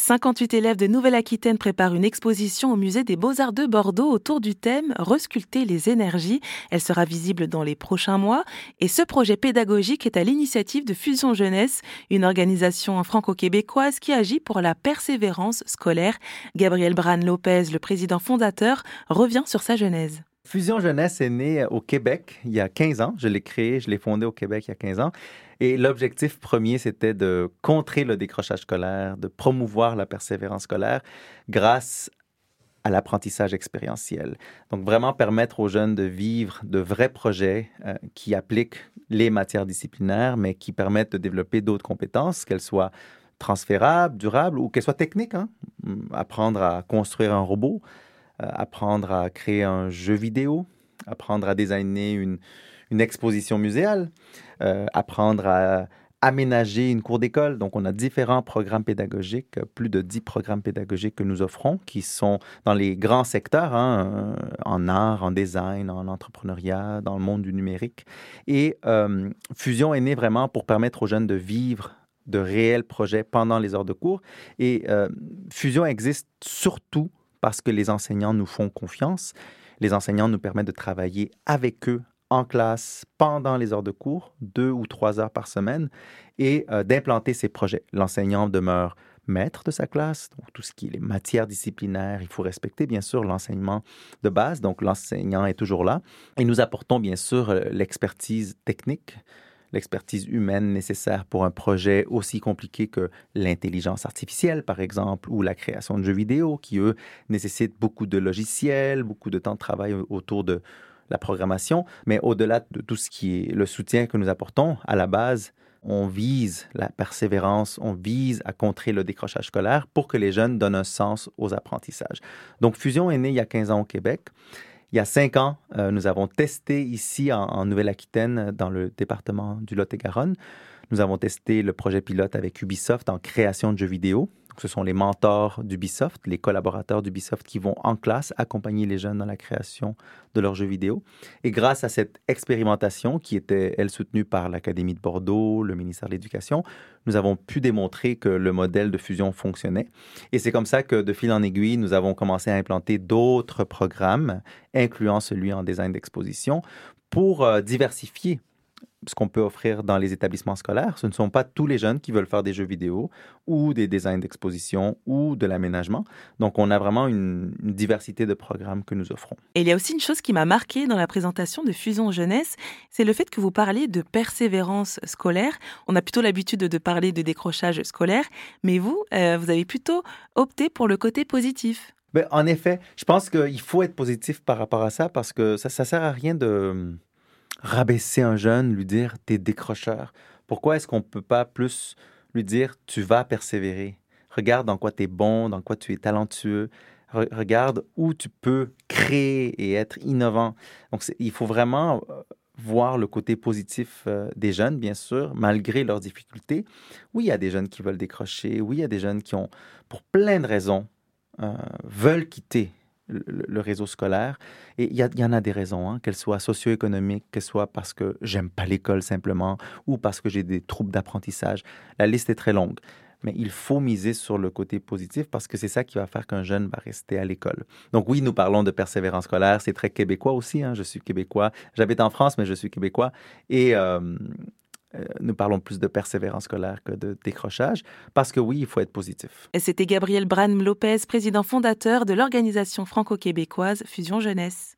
58 élèves de Nouvelle-Aquitaine préparent une exposition au musée des Beaux-Arts de Bordeaux autour du thème Resculpter les énergies. Elle sera visible dans les prochains mois et ce projet pédagogique est à l'initiative de Fusion Jeunesse, une organisation franco-québécoise qui agit pour la persévérance scolaire. Gabriel Bran Lopez, le président fondateur, revient sur sa genèse. Fusion Jeunesse est née au Québec il y a 15 ans. Je l'ai créé, je l'ai fondé au Québec il y a 15 ans. Et l'objectif premier, c'était de contrer le décrochage scolaire, de promouvoir la persévérance scolaire grâce à l'apprentissage expérientiel. Donc vraiment permettre aux jeunes de vivre de vrais projets euh, qui appliquent les matières disciplinaires, mais qui permettent de développer d'autres compétences, qu'elles soient transférables, durables ou qu'elles soient techniques. Hein. Apprendre à construire un robot, euh, apprendre à créer un jeu vidéo, apprendre à designer une, exposition muséale, euh, apprendre à aménager une cour d'école. Donc, on a différents programmes pédagogiques, plus de dix programmes pédagogiques que nous offrons, qui sont dans les grands secteurs, hein, euh, en art, en design, en entrepreneuriat, dans le monde du numérique. Et Fusion est né vraiment pour permettre aux jeunes de vivre de réels projets pendant les heures de cours. Et Fusion existe surtout parce que les enseignants nous font confiance. Les enseignants nous permettent de travailler avec eux en classe pendant les heures de cours, deux ou trois heures par semaine, et euh, d'implanter ces projets. L'enseignant demeure maître de sa classe, donc tout ce qui est les matières disciplinaires, il faut respecter bien sûr l'enseignement de base, donc l'enseignant est toujours là, et nous apportons bien sûr euh, l'expertise technique, l'expertise humaine nécessaire pour un projet aussi compliqué que l'intelligence artificielle, par exemple, ou la création de jeux vidéo, qui, eux, nécessitent beaucoup de logiciels, beaucoup de temps de travail autour de la programmation. Mais au-delà de tout ce qui est le soutien que nous apportons, à la base, on vise la persévérance, on vise à contrer le décrochage scolaire pour que les jeunes donnent un sens aux apprentissages. Donc, Fusion est né il y a 15 ans au Québec. Il y a cinq ans, euh, nous avons testé ici en, Nouvelle-Aquitaine, dans le département du Lot-et-Garonne. Nous avons testé le projet pilote avec Ubisoft en création de jeux vidéo ce sont les mentors d'Ubisoft, les collaborateurs d'Ubisoft qui vont en classe accompagner les jeunes dans la création de leurs jeux vidéo. Et grâce à cette expérimentation qui était, elle, soutenue par l'Académie de Bordeaux, le ministère de l'Éducation, nous avons pu démontrer que le modèle de fusion fonctionnait. Et c'est comme ça que, de fil en aiguille, nous avons commencé à implanter d'autres programmes, incluant celui en design d'exposition, pour euh, diversifier ce qu'on peut offrir dans les établissements scolaires. Ce ne sont pas tous les jeunes qui veulent faire des jeux vidéo ou des designs d'exposition ou de l'aménagement. Donc, on a vraiment une, diversité de programmes que nous offrons. Et il y a aussi une chose qui m'a marqué dans la présentation de Fusion Jeunesse, c'est le fait que vous parlez de persévérance scolaire. On a plutôt l'habitude de parler de décrochage scolaire, mais vous, euh, vous avez plutôt opté pour le côté positif. Ben, en effet, je pense qu'il faut être positif par rapport à ça parce que ça ne sert à rien de rabaisser un jeune, lui dire t'es décrocheur Pourquoi est-ce qu'on ne peut pas plus lui dire tu vas persévérer? Regarde dans quoi tu es bon, dans quoi tu es talentueux. regarde où tu peux créer et être innovant. Donc, il faut vraiment euh, voir le côté positif euh, des jeunes, bien sûr, malgré leurs difficultés. Oui, il y a des jeunes qui veulent décrocher. Oui, il y a des jeunes qui ont, pour plein de raisons, euh, veulent quitter le, réseau scolaire. Et il y, en a des raisons, hein, qu'elles soient socio-économiques, qu'elles soient parce que j'aime pas l'école simplement, ou parce que j'ai des troubles d'apprentissage. La liste est très longue. Mais il faut miser sur le côté positif parce que c'est ça qui va faire qu'un jeune va rester à l'école. Donc oui, nous parlons de persévérance scolaire. C'est très québécois aussi. Hein. Je suis québécois. J'habite en France, mais je suis québécois. Et euh, euh, nous parlons plus de persévérance scolaire que de décrochage, parce que oui, il faut être positif. C'était Gabriel Bran Lopez, président fondateur de l'organisation franco-québécoise Fusion Jeunesse.